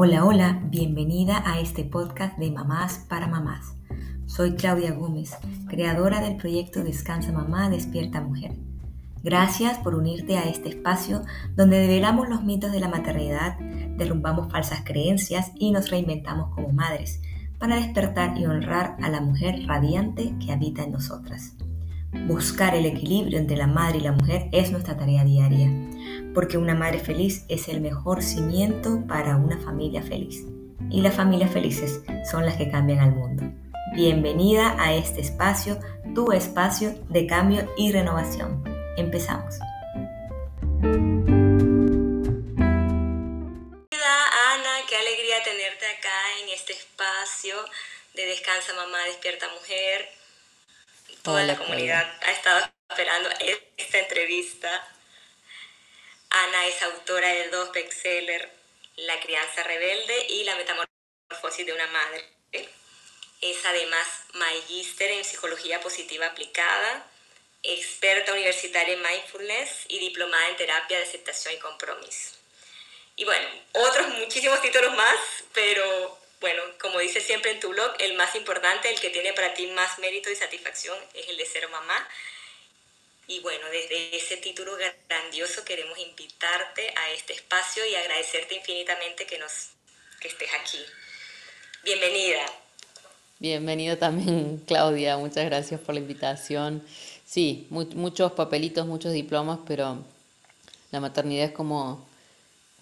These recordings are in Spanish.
Hola, hola, bienvenida a este podcast de Mamás para Mamás. Soy Claudia Gómez, creadora del proyecto Descansa Mamá, Despierta Mujer. Gracias por unirte a este espacio donde develamos los mitos de la maternidad, derrumbamos falsas creencias y nos reinventamos como madres para despertar y honrar a la mujer radiante que habita en nosotras. Buscar el equilibrio entre la madre y la mujer es nuestra tarea diaria porque una madre feliz es el mejor cimiento para una familia feliz. Y las familias felices son las que cambian al mundo. Bienvenida a este espacio, tu espacio de cambio y renovación. Empezamos. Hola Ana, qué alegría tenerte acá en este espacio de Descansa Mamá, Despierta Mujer. Toda la comunidad ha estado esperando esta entrevista Ana es autora de dos bestsellers, La crianza rebelde y La metamorfosis de una madre. Es además magíster en psicología positiva aplicada, experta universitaria en mindfulness y diplomada en terapia de aceptación y compromiso. Y bueno, otros muchísimos títulos más, pero bueno, como dice siempre en tu blog, el más importante, el que tiene para ti más mérito y satisfacción es el de ser mamá. Y bueno, desde ese título grandioso queremos invitarte a este espacio y agradecerte infinitamente que, nos, que estés aquí. Bienvenida. Bienvenida también, Claudia. Muchas gracias por la invitación. Sí, muchos papelitos, muchos diplomas, pero la maternidad es como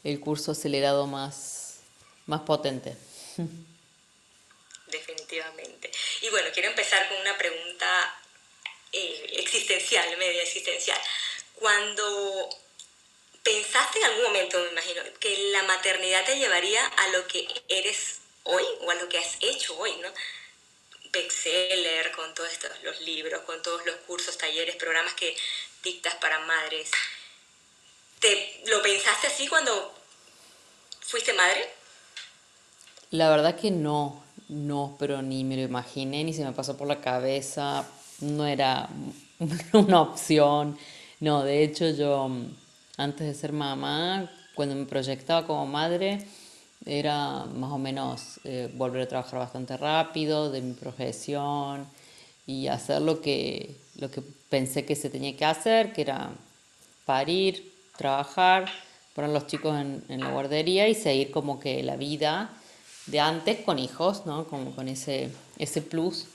el curso acelerado más, más potente. Definitivamente. Y bueno, quiero empezar con una pregunta eh, existencial, media existencial. Cuando pensaste en algún momento, me imagino, que la maternidad te llevaría a lo que eres hoy o a lo que has hecho hoy, ¿no? Bestseller, con todos estos, los libros, con todos los cursos, talleres, programas que dictas para madres. ¿Te, ¿Lo pensaste así cuando fuiste madre? La verdad que no, no, pero ni me lo imaginé, ni se me pasó por la cabeza no era una opción. No, de hecho yo antes de ser mamá, cuando me proyectaba como madre, era más o menos eh, volver a trabajar bastante rápido de mi profesión y hacer lo que, lo que pensé que se tenía que hacer, que era parir, trabajar, poner a los chicos en, en, la guardería y seguir como que la vida de antes con hijos, ¿no? Como con ese, ese plus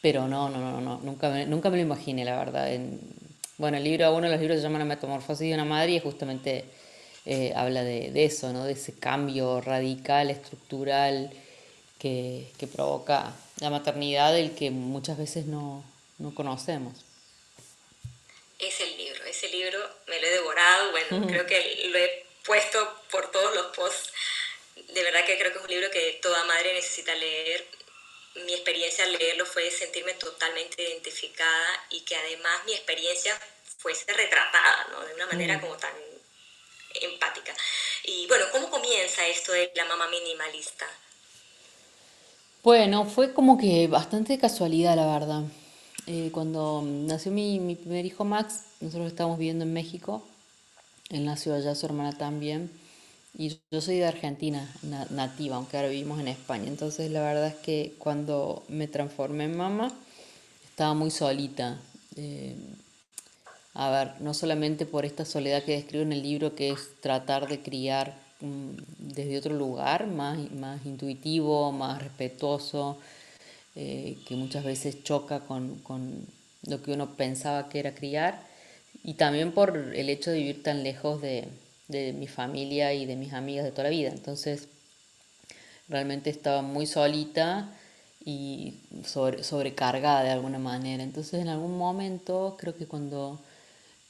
pero no, no, no, no, nunca me, nunca me lo imaginé, la verdad. En, bueno, el libro, uno de los libros se llama La Metamorfosis de una Madre y justamente eh, habla de, de, eso, ¿no? de ese cambio radical, estructural que, que, provoca la maternidad, del que muchas veces no, no conocemos. Es el libro, ese libro me lo he devorado, bueno, creo que lo he puesto por todos los posts. De verdad que creo que es un libro que toda madre necesita leer mi experiencia al leerlo fue sentirme totalmente identificada y que además mi experiencia fuese retratada, ¿no? De una manera mm. como tan empática. Y bueno, ¿cómo comienza esto de la mamá minimalista? Bueno, fue como que bastante casualidad, la verdad. Eh, cuando nació mi, mi, primer hijo Max, nosotros estábamos viviendo en México. Él nació allá, su hermana también. Y yo soy de Argentina, nativa, aunque ahora vivimos en España. Entonces la verdad es que cuando me transformé en mamá, estaba muy solita. Eh, a ver, no solamente por esta soledad que describo en el libro, que es tratar de criar mm, desde otro lugar, más, más intuitivo, más respetuoso, eh, que muchas veces choca con, con lo que uno pensaba que era criar, y también por el hecho de vivir tan lejos de, de mi familia y de mis amigas de toda la vida. Entonces, realmente estaba muy solita y sobrecargada de alguna manera. Entonces, en algún momento, creo que cuando,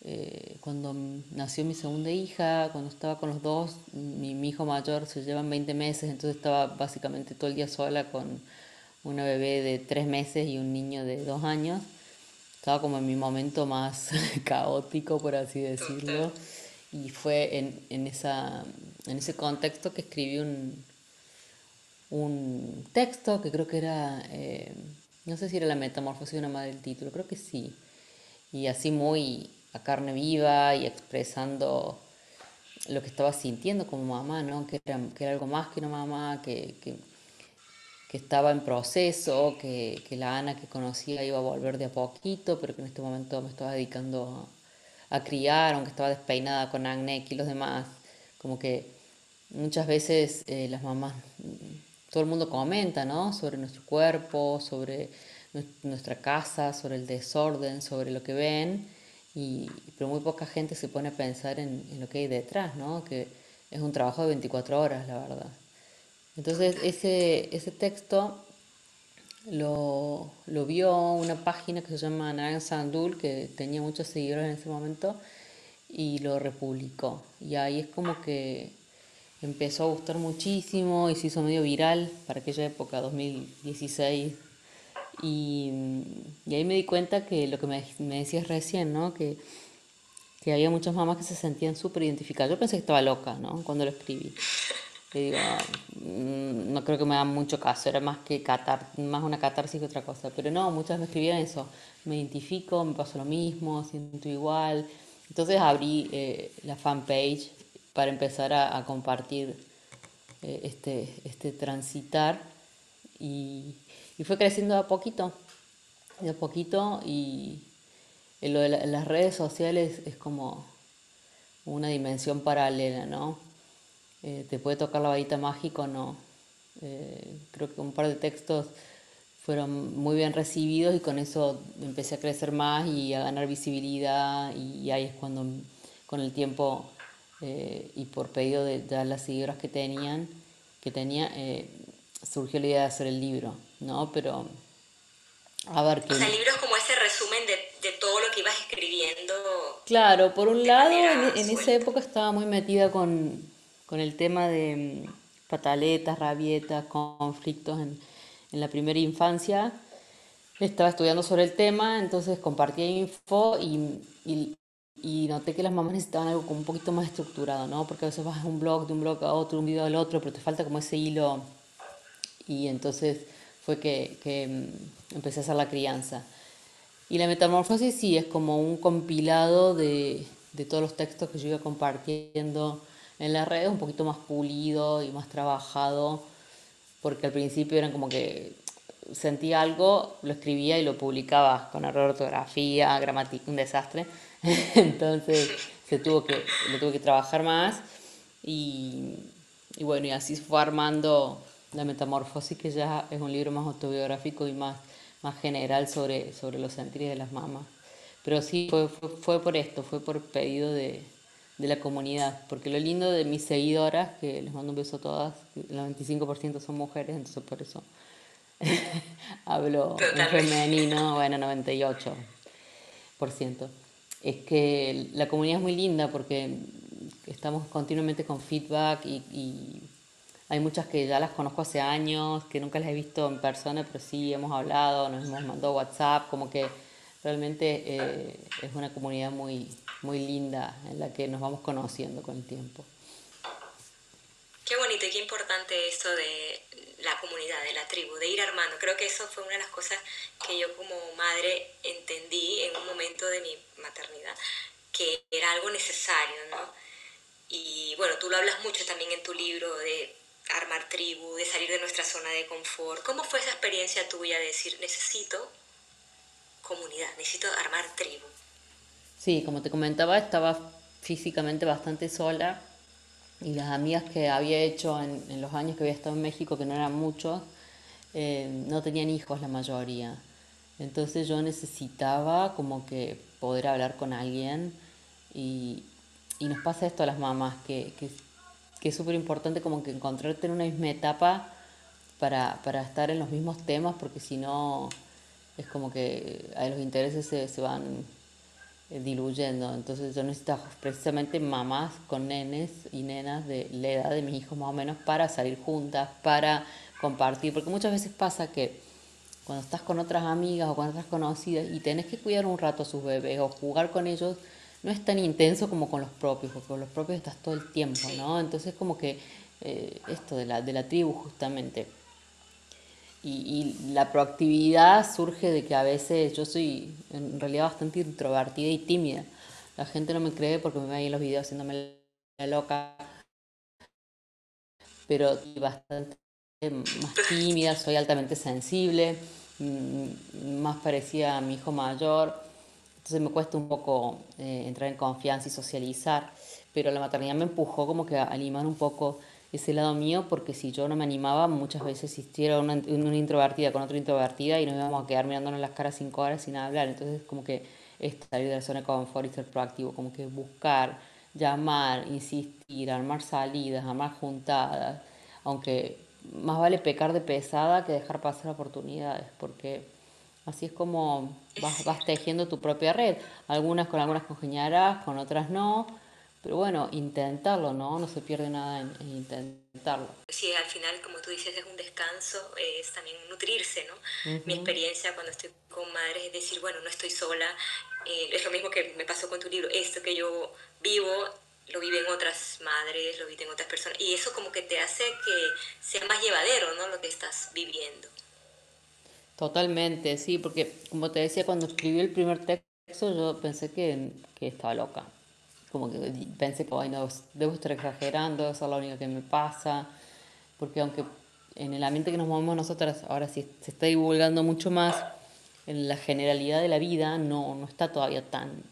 eh, cuando nació mi segunda hija, cuando estaba con los dos, mi, mi, hijo mayor se llevan 20 meses, entonces estaba básicamente todo el día sola con una bebé de 3 meses y un niño de 2 años. Estaba como en mi momento más caótico, por así decirlo. Y fue en, en, esa, en ese contexto que escribí un, un texto que creo que era, eh, no sé si era la metamorfosis de una madre del título, creo que sí. Y así muy a carne viva y expresando lo que estaba sintiendo como mamá, ¿no? Que era, que era algo más que una mamá, que, que, estaba en proceso, que, que, la Ana que conocía iba a volver de a poquito, pero que en este momento me estaba dedicando a, criar, aunque estaba despeinada con acné y los demás. Como que muchas veces eh, las mamás, todo el mundo comenta, ¿no? Sobre nuestro cuerpo, sobre nuestra casa, sobre el desorden, sobre lo que ven y, pero muy poca gente se pone a pensar en, lo que hay detrás, ¿no? Que es un trabajo de 24 horas, la verdad. Entonces, ese, ese texto lo, vio una página que se llama Naran Sandul, que tenía muchos seguidores en ese momento, y lo republicó. Y ahí es como que empezó a gustar muchísimo y se hizo medio viral para aquella época, 2016, y, ahí me di cuenta que lo que me, me decías recién, ¿no? Que, que había muchas mamás que se sentían súper identificadas. Yo pensé que estaba loca, ¿no? Cuando lo escribí. Le digo, mm, no creo que me hagan mucho caso, era más que catar, más una catarsis que otra cosa. Pero no, muchas me escribían eso. Me identifico, me pasa lo mismo, siento igual. Entonces abrí eh, la fanpage para empezar a, compartir eh, este, este transitar y, y fue creciendo a poquito, de a poquito y lo de las redes sociales es como una dimensión paralela, ¿no? Eh, te puede tocar la varita mágico, no. Eh, creo que un par de textos fueron muy bien recibidos y con eso empecé a crecer más y a ganar visibilidad y, ahí es cuando con el tiempo eh, y por pedido de, de, las seguidoras que tenían que tenía surgió la idea de hacer el libro ¿no? Pero, a ver qué... O sea, el libro es como ese resumen de, de todo lo que ibas escribiendo. Claro, por un lado, en, esa época estaba muy metida con, con el tema de mm, pataletas, rabietas, conflictos en, en la primera infancia. Estaba estudiando sobre el tema, entonces compartía info y, noté que las mamás necesitaban algo un poquito más estructurado, ¿no? Porque a veces vas a un blog, de un blog a otro, un video al otro, pero te falta como ese hilo. Y entonces fue que, mm, empecé a hacer la crianza. Y la metamorfosis sí es como un compilado de, todos los textos que yo iba compartiendo en las redes, un poquito más pulido y más trabajado, porque al principio eran como que sentía algo, lo escribía y lo publicaba con error de ortografía, gramática, un desastre. Entonces se tuvo que, lo tuve que trabajar más y, y bueno, y así fue armando la Metamorfosis, que ya es un libro más autobiográfico y más, más general sobre, sobre los sentires de las mamás. Pero sí, fue, fue, por esto, fue por pedido de, de, la comunidad. Porque lo lindo de mis seguidoras, que les mando un beso a todas, el 95% son mujeres, entonces por eso hablo en femenino, bueno, 98%. Es que la comunidad es muy linda porque estamos continuamente con feedback y hay muchas que ya las conozco hace años, que nunca las he visto en persona, pero sí hemos hablado, nos hemos mandado WhatsApp, como que realmente eh, es una comunidad muy, muy linda en la que nos vamos conociendo con el tiempo. Qué bonito y qué importante eso de la comunidad, de la tribu, de ir armando. Creo que eso fue una de las cosas que yo como madre entendí en un momento de mi maternidad, que era algo necesario, ¿no? Y bueno, tú lo hablas mucho también en tu libro de armar tribu, de salir de nuestra zona de confort. ¿Cómo fue esa experiencia tuya de decir, necesito comunidad, necesito armar tribu? Sí, como te comentaba, estaba físicamente bastante sola y las amigas que había hecho en, los años que había estado en México, que no eran muchos, eh, no tenían hijos la mayoría. Entonces yo necesitaba como que poder hablar con alguien y, y nos pasa esto a las mamás, que, que es súper importante como que encontrarte en una misma etapa para, para estar en los mismos temas, porque si no es como que los intereses se, se van eh, diluyendo. Entonces yo necesito precisamente mamás con nenes y nenas de la edad de mis hijos más o menos para salir juntas, para compartir, porque muchas veces pasa que cuando estás con otras amigas o con otras conocidas y tenés que cuidar un rato a sus bebés o jugar con ellos, no es tan intenso como con los propios, porque con los propios estás todo el tiempo, ¿no? Entonces como que eh, esto de la, de la tribu justamente. Y, la proactividad surge de que a veces yo soy en realidad bastante introvertida y tímida. La gente no me cree porque me ve ahí en los videos haciéndome loca, pero bastante más tímida, soy altamente sensible, mm, más parecida a mi hijo mayor, entonces me cuesta un poco eh, entrar en confianza y socializar, pero la maternidad me empujó como que a animar un poco ese lado mío, porque si yo no me animaba, muchas veces existiera una, una introvertida con otra introvertida y nos íbamos a quedar mirándonos las caras cinco horas sin hablar, entonces como que salir de la zona de confort y ser proactivo, como que buscar, llamar, insistir, armar salidas, armar juntadas, aunque más vale pecar de pesada que dejar pasar oportunidades, porque así es como vas, vas tejiendo tu propia red. Algunas con algunas congeniarás, con otras no, pero bueno, intentarlo, ¿no? No se pierde nada en, intentarlo. Sí, al final, como tú dices, es un descanso, es también nutrirse, ¿no? Mi experiencia cuando estoy con madres es decir, bueno, no estoy sola, eh, es lo mismo que me pasó con tu libro, esto que yo vivo lo viven otras madres, lo viven otras personas, y eso como que te hace que sea más llevadero, ¿no? Lo que estás viviendo. Totalmente, sí, porque como te decía, cuando escribí el primer texto yo pensé que, que estaba loca. Como que pensé que, no, debo estar exagerando, esa es la única que me pasa, porque aunque en el ambiente que nos movemos nosotras ahora sí se está divulgando mucho más, en la generalidad de la vida no, no está todavía tan,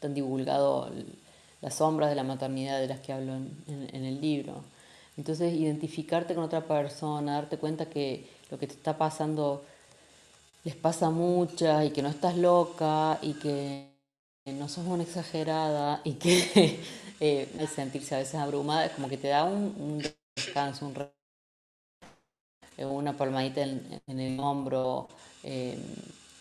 tan divulgado las sombras de la maternidad de las que hablo en, el libro. Entonces, identificarte con otra persona, darte cuenta que lo que te está pasando les pasa a muchas y que no estás loca y que no sos una exagerada y que eh, el sentirse a veces abrumada es como que te da un, descanso, un una palmadita en, el hombro, eh,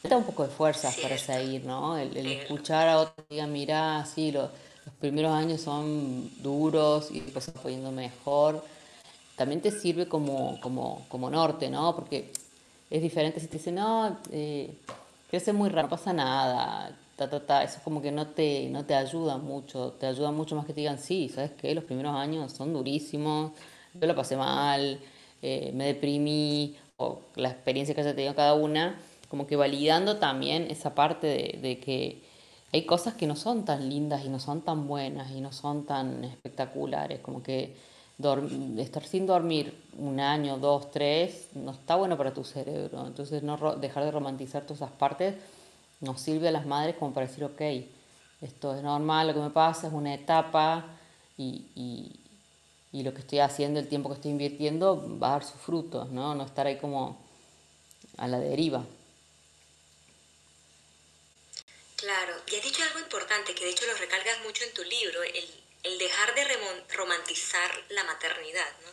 da un poco de fuerzas para seguir, ¿no? El, escuchar a otros que digan, mira, sí, lo, los primeros años son duros y después va poniendo mejor, también te sirve como, como, como norte, ¿no? Porque es diferente si te dicen, no, eh, crece muy raro, no pasa nada, ta, ta, como que no te, no te ayuda mucho, te ayuda mucho más que te digan, sí, ¿sabes qué? Los primeros años son durísimos, yo lo pasé mal, eh, me deprimí, o la experiencia que haya tenido cada una, como que validando también esa parte de, de que hay cosas que no son tan lindas y no son tan buenas y no son tan espectaculares, como que estar sin dormir un año, dos, tres, no está bueno para tu cerebro. Entonces no dejar de romantizar todas esas partes nos sirve a las madres como para decir, ok, esto es normal, lo que me pasa es una etapa y, y, y lo que estoy haciendo, el tiempo que estoy invirtiendo va a dar sus frutos, ¿no? No estar ahí como a la deriva. Claro, y has dicho algo importante, que de hecho lo recalgas mucho en tu libro, el, dejar de romantizar la maternidad. ¿no?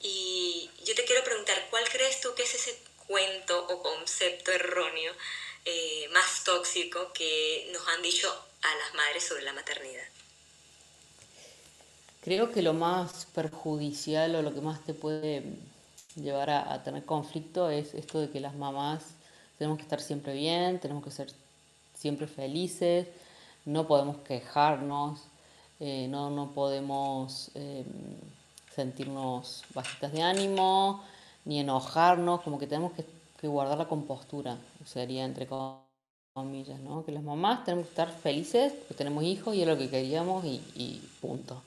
Y yo te quiero preguntar, ¿cuál crees tú que es ese cuento o concepto erróneo eh, más tóxico que nos han dicho a las madres sobre la maternidad? Creo que lo más perjudicial o lo que más te puede llevar a, tener conflicto es esto de que las mamás tenemos que estar siempre bien, tenemos que ser siempre felices, no podemos quejarnos, eh, no, no podemos em, sentirnos bajitas de ánimo, ni enojarnos, como que tenemos que, guardar la compostura, sería entre comillas, ¿no? Que las mamás tenemos que estar felices porque tenemos hijos y es lo que queríamos y, punto,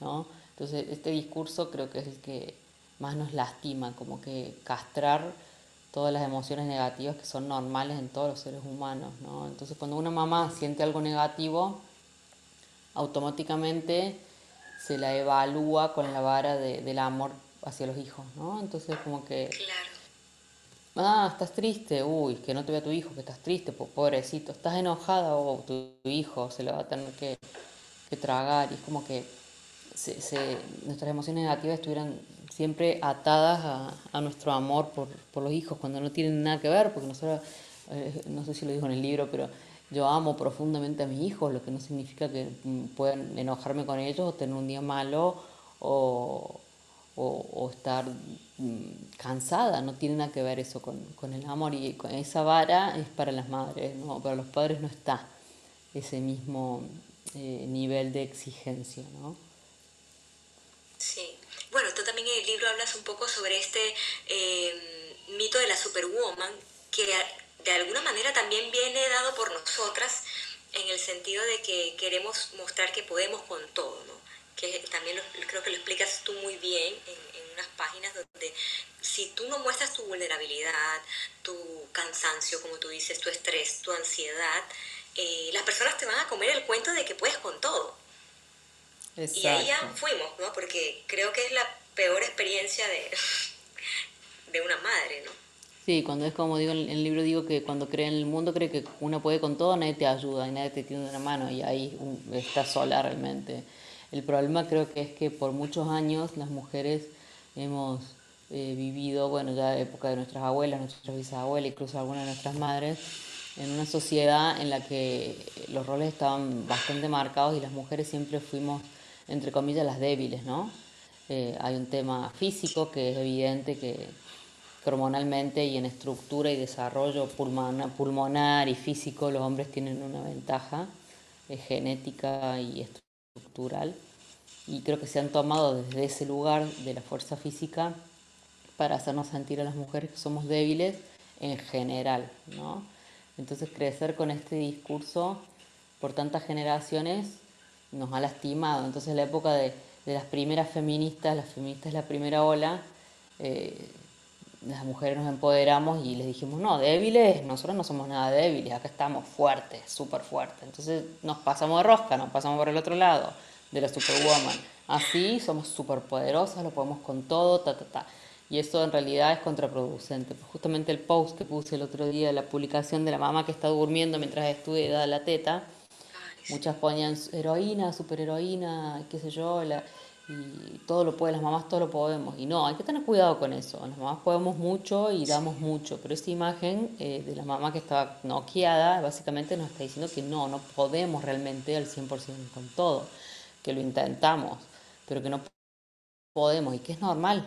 ¿no? Entonces este discurso creo que es el que más nos lastima, como que castrar todas las emociones negativas que son normales en todos los seres humanos, ¿no? Entonces cuando una mamá siente algo negativo, automáticamente se la evalúa con la vara de, del amor hacia los hijos, ¿no? Entonces como que... Ah, estás triste, uy, que no te vea tu hijo, que estás triste, pobrecito, estás enojada, o tu, hijo se lo va a tener que, que tragar, y es como que se, se, nuestras emociones negativas estuvieran siempre atadas a, nuestro amor por, los hijos, cuando no tienen nada que ver, porque nosotros, eh, no sé si lo dijo en el libro, pero yo amo profundamente a mis hijos, lo que no significa que mm, puedan enojarme con ellos o tener un día malo o, estar mm, cansada, no tiene nada que ver eso con, el amor y con esa vara es para las madres, ¿no? para los padres no está ese mismo eh, nivel de exigencia. ¿no? Sí, bueno, tú también en el libro hablas un poco sobre este eh, mito de la superwoman, que de alguna manera también viene dado por nosotras en el sentido de que queremos mostrar que podemos con todo, ¿no? Que también creo que lo explicas tú muy bien en, en unas páginas donde si tú no muestras tu vulnerabilidad, tu cansancio, como tú dices, tu estrés, tu ansiedad, eh, las personas te van a comer el cuento de que puedes con todo. Y ahí ya fuimos, ¿no? Porque creo que es la peor experiencia de, de una madre, ¿no? Sí, cuando es como digo en el libro, digo que cuando cree en el mundo, cree que uno puede con todo, nadie te ayuda y nadie te tiene una mano y ahí está sola realmente. El problema creo que es que por muchos años las mujeres hemos eh, vivido, bueno, ya época de nuestras abuelas, nuestras bisabuelas, incluso algunas de nuestras madres, en una sociedad en la que los roles estaban bastante marcados y las mujeres siempre fuimos, entre comillas, las débiles, ¿no? Eh, hay un tema físico que es evidente que hormonalmente y en estructura y desarrollo pulmonar, y físico los hombres tienen una ventaja eh, genética y estructural y creo que se han tomado desde ese lugar de la fuerza física para hacernos sentir a las mujeres que somos débiles en general, ¿no? Entonces crecer con este discurso por tantas generaciones nos ha lastimado. Entonces la época de, las primeras feministas, las feministas de la primera ola, eh, las mujeres nos empoderamos y les dijimos, no, débiles, nosotros no somos nada débiles, acá estamos fuertes, súper fuertes. Entonces nos pasamos de rosca, nos pasamos por el otro lado de la superwoman. Así somos súper poderosas, lo podemos con todo, ta, ta, ta. Y eso en realidad es contraproducente. Pues justamente el post que puse el otro día, la publicación de la mamá que está durmiendo mientras estudia la teta, muchas ponían heroína, superheroína, qué sé yo, la, y todo lo puede, las mamás todo lo podemos. Y no, hay que tener cuidado con eso. Las mamás podemos mucho y damos mucho, pero esta imagen eh, de la mamá que estaba noqueada básicamente nos está diciendo que no, no podemos realmente al 100% con todo, que lo intentamos, pero que no podemos y que es normal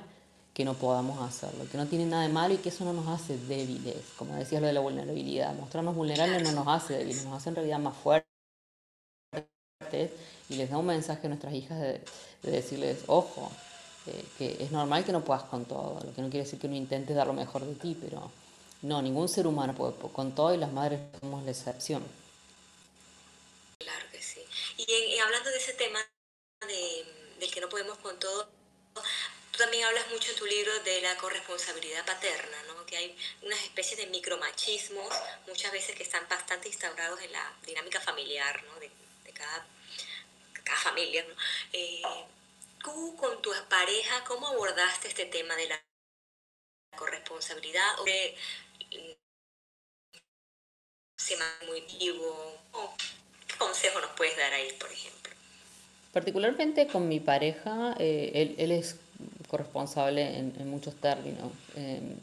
que no podamos hacerlo, que no tiene nada de malo y que eso no nos hace débiles, como decías lo de la vulnerabilidad. Mostrarnos vulnerables no nos hace débiles, nos hace en realidad más fuertes y les da un mensaje a nuestras hijas de, decirles, ojo, eh, que es normal que no puedas con todo, lo que no quiere decir que no intentes dar lo mejor de ti, pero no, ningún ser humano puede con todo y las madres somos la excepción. Claro que sí. Y, hablando de ese tema de, del que no podemos con todo, Tú también hablas mucho en tu libro de la corresponsabilidad paterna, ¿no? que hay unas especies de micromachismos, muchas veces que están bastante instaurados en la dinámica familiar ¿no? de, cada, cada, familia. ¿no? Eh, tú con tu pareja, ¿cómo abordaste este tema de la corresponsabilidad? ¿Qué consejo nos puedes dar ahí, por ejemplo? Particularmente con mi pareja, eh, él, él, es corresponsable en, muchos términos. Em,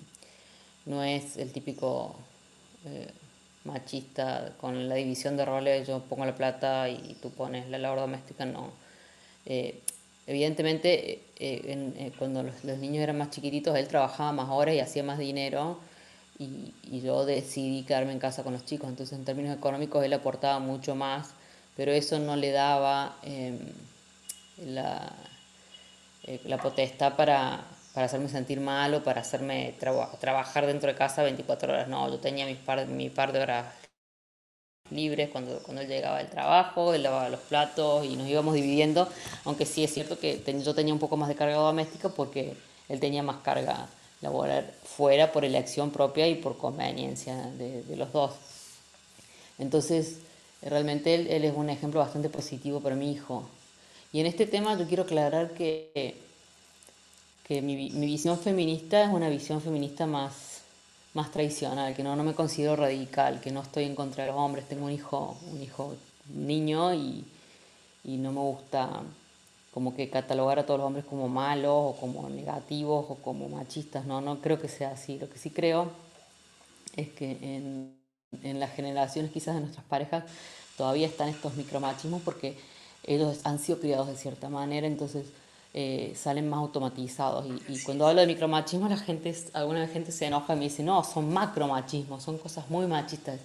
no es el típico eh, machista con la división de roles, yo pongo la plata y tú pones la labor doméstica, no. Eh, evidentemente, eh, cuando los, niños eran más chiquititos, él trabajaba más horas y hacía más dinero y, y, yo decidí quedarme en casa con los chicos, entonces en términos económicos él aportaba mucho más, pero eso no le daba em, la eh, la potestad para, para, hacerme sentir mal para hacerme trabajar dentro de casa 24 horas. No, yo tenía mis par, mi par de horas libres cuando, cuando él llegaba del trabajo, él lavaba los platos y nos íbamos dividiendo, aunque sí es cierto que yo tenía un poco más de carga doméstica porque él tenía más carga laboral fuera por elección propia y por conveniencia de, de los dos. Entonces, realmente él, él, es un ejemplo bastante positivo para mi hijo. Y en este tema yo quiero aclarar que, que mi, visión feminista es una visión feminista más, más tradicional, que no, no me considero radical, que no estoy en contra de los hombres. Tengo un hijo, un hijo niño y, y no me gusta como que catalogar a todos los hombres como malos o como negativos o como machistas, no, no creo que sea así. Lo que sí creo es que en, en las generaciones quizás de nuestras parejas todavía están estos micromachismos porque ellos han sido criados de cierta manera, entonces eh, salen más automatizados. Y, cuando hablo de micromachismo, la gente, alguna gente se enoja y me dice, no, son macromachismos, son cosas muy machistas.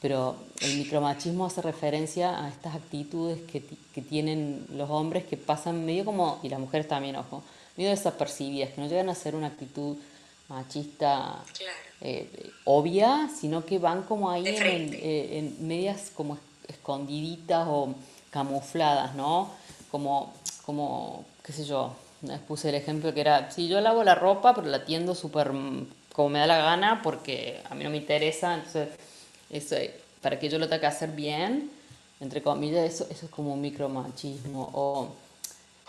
Pero el micromachismo hace referencia a estas actitudes que, que tienen los hombres que pasan medio como, y las mujeres también, ojo, medio desapercibidas, que no llegan a ser una actitud machista eh, obvia, sino que van como ahí en, eh, en medias como escondiditas o camufladas, ¿no? Como, como, qué sé yo, les puse el ejemplo que era, si yo lavo la ropa, pero la tiendo súper como me da la gana, porque a mí no me interesa, entonces, eso, para que yo lo tenga que hacer bien, entre comillas, eso, eso es como un micromachismo, o,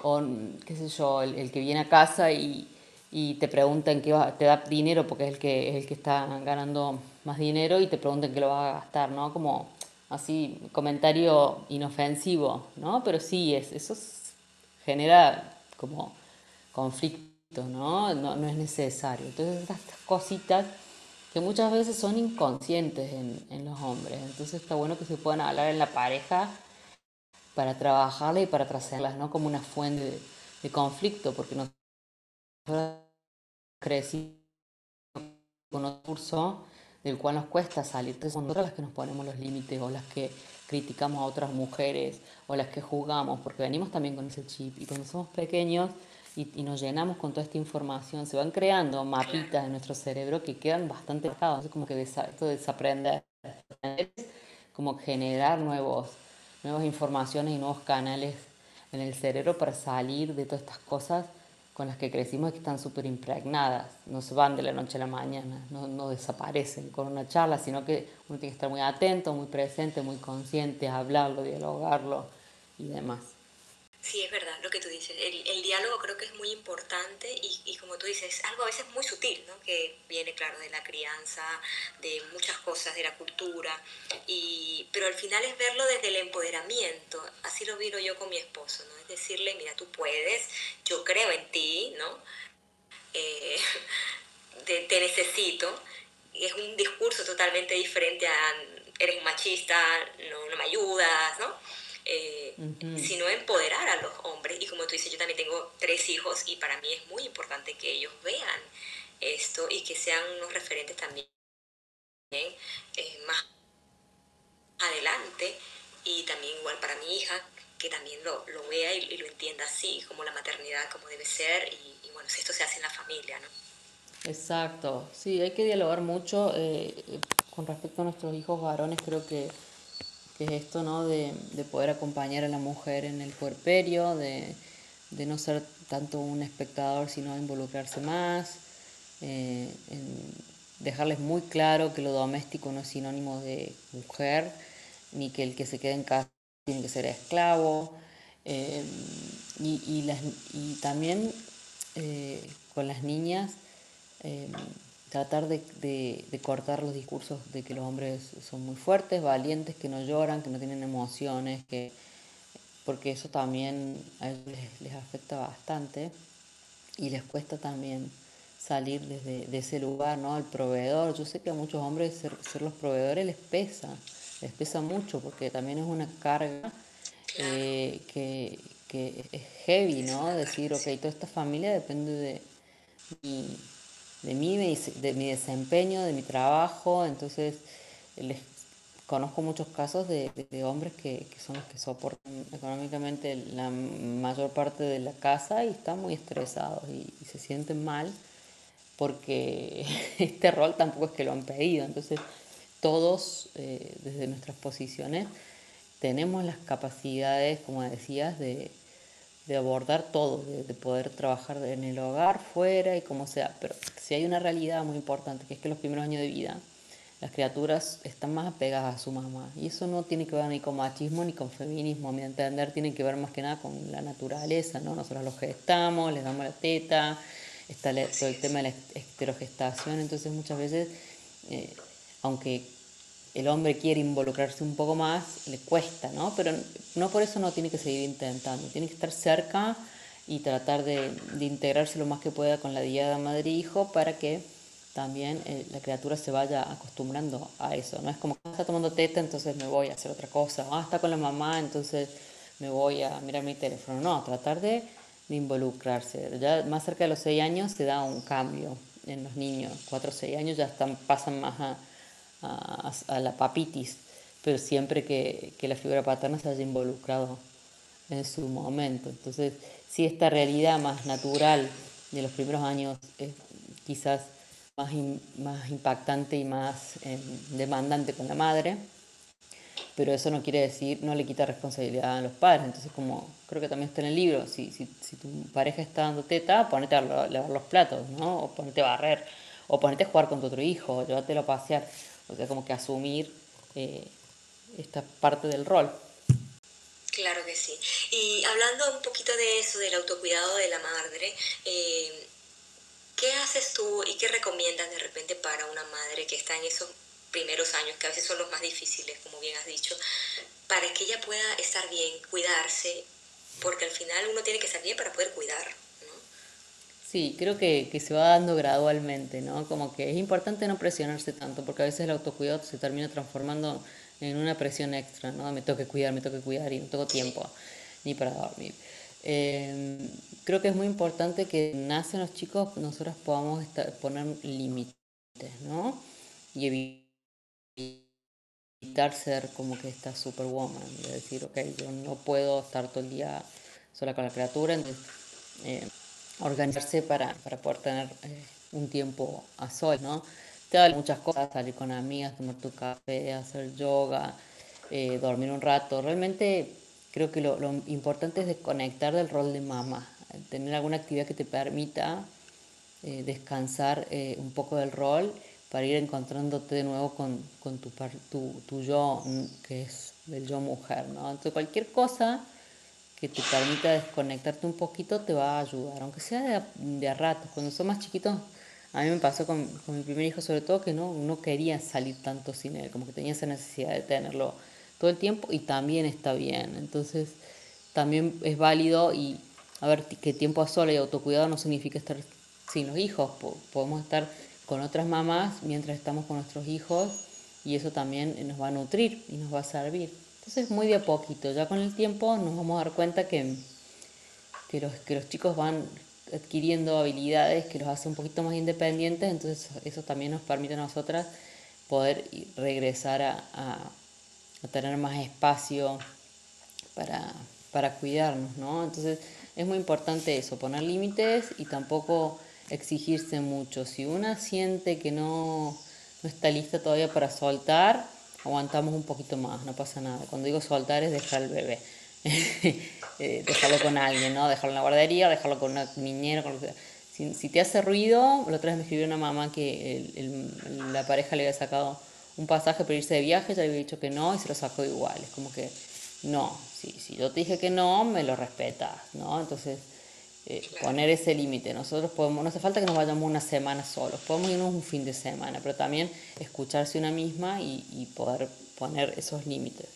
o qué sé yo, el, que viene a casa y, y te preguntan qué va, te da dinero porque es el que es el que está ganando más dinero y te preguntan qué lo va a gastar, ¿no? Como así comentario inofensivo, ¿no? Pero sí, es, eso genera como conflicto, ¿no? ¿no? No es necesario. Entonces estas cositas que muchas veces son inconscientes en, los hombres. Entonces está bueno que se puedan hablar en la pareja para trabajarla y para trascenderlas, ¿no? Como una fuente de, de conflicto, porque nosotros crecimos con un curso del cual nos cuesta salir. Entonces son nosotras las que nos ponemos los límites o las que criticamos a otras mujeres o las que juzgamos, porque venimos también con ese chip. Y cuando somos pequeños y, nos llenamos con toda esta información, se van creando mapitas en nuestro cerebro que quedan bastante marcados. Es como que esto desaprender, como generar nuevos, nuevas informaciones y nuevos canales en el cerebro para salir de todas estas cosas con las que crecimos que están súper impregnadas, no se van de la noche a la mañana, no, no, desaparecen con una charla, sino que uno tiene que estar muy atento, muy presente, muy consciente, hablarlo, dialogarlo y demás. Sí, es verdad lo que tú dices. El, el diálogo creo que es muy importante y, y, como tú dices, algo a veces muy sutil, ¿no? que viene, claro, de la crianza, de muchas cosas, de la cultura, y, pero al final es verlo desde el empoderamiento. Así lo viro yo con mi esposo, ¿no? es decirle, mira, tú puedes, yo creo en ti, ¿no? Eh, te, te necesito. Es un discurso totalmente diferente a eres un machista, no, no me ayudas, ¿no? Eh, sino empoderar a los hombres. Y como tú dices, yo también tengo tres hijos y para mí es muy importante que ellos vean esto y que sean unos referentes también eh, más adelante. Y también igual para mi hija, que también lo, lo vea y, lo entienda así, como la maternidad, como debe ser. Y, y, bueno, esto se hace en la familia, ¿no? Exacto, sí, hay que dialogar mucho. Eh, con respecto a nuestros hijos varones, creo que que es esto, ¿no? De, de, poder acompañar a la mujer en el puerperio, de, de no ser tanto un espectador, sino involucrarse más, eh, dejarles muy claro que lo doméstico no es sinónimo de mujer, ni que el que se quede en casa tiene que ser esclavo, eh, y, y, también eh, con las niñas tratar de, de, de, cortar los discursos de que los hombres son muy fuertes, valientes, que no lloran, que no tienen emociones, que porque eso también a ellos les, les afecta bastante y les cuesta también salir desde de ese lugar, ¿no? El proveedor. Yo sé que a muchos hombres ser, ser los proveedores les pesa, les pesa mucho porque también es una carga eh, que, que es heavy, ¿no? Decir, ok, toda esta familia depende de mi de mí, de mi desempeño, de mi trabajo. Entonces, les conozco muchos casos de, hombres que, son los que soportan económicamente la mayor parte de la casa y están muy estresados y, y se sienten mal porque este rol tampoco es que lo han pedido. Entonces, todos, eh, desde nuestras posiciones, tenemos las capacidades, como decías, de, de abordar todo, de, de, poder trabajar en el hogar, fuera y como sea. Pero si hay una realidad muy importante, que es que los primeros años de vida, las criaturas están más apegadas a su mamá. Y eso no tiene que ver ni con machismo ni con feminismo. A mi entender, tiene que ver más que nada con la naturaleza, ¿no? Nosotros los gestamos, les damos la teta, está el, todo el tema de la esterogestación. Entonces, muchas veces, eh, aunque el hombre quiere involucrarse un poco más, le cuesta, ¿no? Pero no por eso no tiene que seguir intentando, tiene que estar cerca y tratar de, integrarse lo más que pueda con la diada madre-hijo para que también eh, la criatura se vaya acostumbrando a eso. No es como, está tomando teta, entonces me voy a hacer otra cosa. Ah, está con la mamá, entonces me voy a mirar mi teléfono. No, tratar de, de involucrarse. Ya más cerca de los 6 años se da un cambio en los niños. 4 o 6 años ya están, pasan más a a, a la papitis, pero siempre que, que, la figura paterna se haya involucrado en su momento. Entonces, si esta realidad más natural de los primeros años es quizás más, más impactante y más eh, demandante con la madre, pero eso no quiere decir, no le quita responsabilidad a los padres. Entonces, como creo que también está en el libro, si, si, si tu pareja está dando teta, ponete a lavar los platos, ¿no? O ponete a barrer, o ponete a jugar con tu otro hijo, o llévatelo a pasear. O sea, como que asumir eh, esta parte del rol. Claro que sí. Y hablando un poquito de eso, del autocuidado de la madre, eh, ¿qué haces tú y qué recomiendas de repente para una madre que está en esos primeros años, que a veces son los más difíciles, como bien has dicho, para que ella pueda estar bien, cuidarse, porque al final uno tiene que estar bien para poder cuidar. Sí, creo que, que se va dando gradualmente, ¿no? Como que es importante no presionarse tanto, porque a veces el autocuidado se termina transformando en una presión extra, ¿no? Me tengo que cuidar, me tengo que cuidar y no tengo tiempo ni para dormir. Em, creo que es muy importante que nacen los chicos, nosotros podamos poner límites, ¿no? Y evitar ser como que esta superwoman, de decir, ok, yo no puedo estar todo el día sola con la criatura, entonces eh, organizarse para, para poder tener eh, un tiempo a sol, ¿no? te da muchas cosas, salir con amigas, tomar tu café, hacer yoga, eh, dormir un rato. Realmente creo que lo, importante es desconectar del rol de mamá, tener alguna actividad que te permita eh, descansar eh, un poco del rol para ir encontrándote de nuevo con, con tu, tu, tu, yo, mm, que es el yo mujer. ¿no? Entonces cualquier cosa que te permita desconectarte un poquito te va a ayudar, aunque sea de, a ratos. Cuando son más chiquitos a mí me pasó con, con, mi primer hijo sobre todo que no, no quería salir tanto sin él, como que tenía esa necesidad de tenerlo todo el tiempo y también está bien. Entonces también es válido y a ver que tiempo a sola y autocuidado no significa estar sin los hijos, podemos estar con otras mamás mientras estamos con nuestros hijos y eso también nos va a nutrir y nos va a servir. Entonces muy de a poquito, ya con el tiempo nos vamos a dar cuenta que, que, los, que los chicos van adquiriendo habilidades que los hace un poquito más independientes, entonces eso también nos permite a nosotras poder regresar a, a, tener más espacio para, para cuidarnos, ¿no? Entonces es muy importante eso, poner límites y tampoco exigirse mucho. Si una siente que no, no está lista todavía para soltar, aguantamos un poquito más, no pasa nada. Cuando digo soltar es dejar al bebé. Eh, dejarlo con alguien, ¿no? Dejarlo en la guardería, dejarlo con una niñera, con si, si, te hace ruido, la otra vez me escribió una mamá que el, la pareja le había sacado un pasaje para irse de viaje, ya le había dicho que no y se lo sacó igual. Es como que, no, si, si yo te dije que no, me lo respetas, ¿no? Entonces, eh, poner ese límite. Nosotros podemos, no hace falta que nos vayamos una semana solos, podemos irnos un fin de semana, pero también escucharse una misma y, y poder poner esos límites.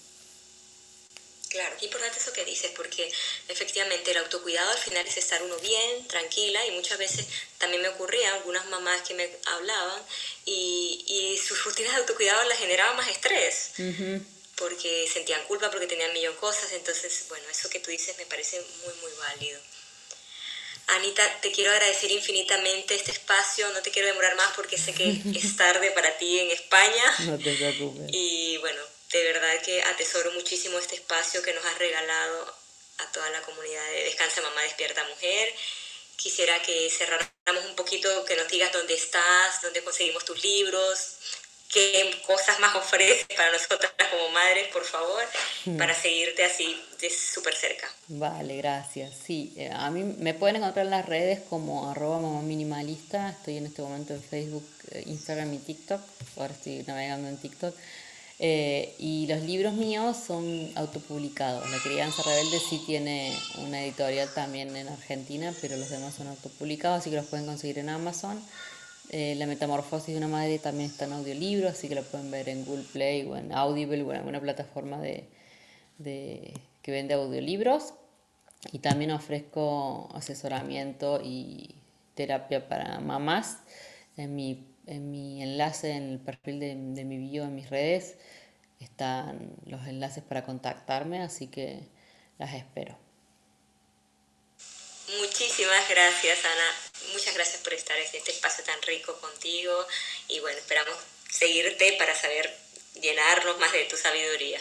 Claro, qué importante eso que dices, porque efectivamente el autocuidado al final es estar uno bien, tranquila, y muchas veces también me ocurría, algunas mamás que me hablaban, y, y sus rutinas de autocuidado las generaban más estrés, porque sentían culpa, porque tenían millón de cosas, entonces, bueno, eso que tú dices me parece muy, muy válido. Anita, te quiero agradecer infinitamente este espacio, no te quiero demorar más porque sé que es tarde para ti en España. No te preocupes. Y bueno, de verdad que atesoro muchísimo este espacio que nos has regalado a toda la comunidad de Descansa Mamá Despierta Mujer. Quisiera que cerráramos un poquito, que nos digas dónde estás, dónde conseguimos tus libros, qué cosas más ofreces para nosotras como madres, por favor, hmm. para seguirte así de súper cerca. Vale, gracias. Sí, eh, a mí me pueden encontrar en las redes como arroba mamá minimalista. Estoy en este momento en Facebook, eh, Instagram y TikTok. Ahora estoy navegando en TikTok. Eh, y los libros míos son autopublicados. La crianza rebelde sí tiene una editorial también en Argentina, pero los demás son autopublicados, así que los pueden conseguir en Amazon. Eh, la metamorfosis de una madre también está en audiolibro, así que lo pueden ver en Google Play o en Audible o en alguna plataforma de, de, que vende audiolibros. Y también ofrezco asesoramiento y terapia para mamás en mi en mi enlace, en el perfil de, de mi bio en mis redes, están los enlaces para contactarme, así que las espero. Muchísimas gracias, Ana. Muchas gracias por estar en este espacio tan rico contigo y bueno, esperamos seguirte para saber llenarnos más de tu sabiduría.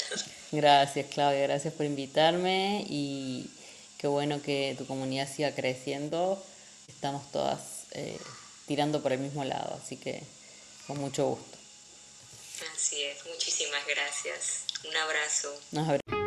Gracias, Claudia. Gracias por invitarme y qué bueno que tu comunidad siga creciendo. Estamos todas eh, tirando por el mismo lado, así que con mucho gusto. Así es, muchísimas gracias. Un abrazo. Nos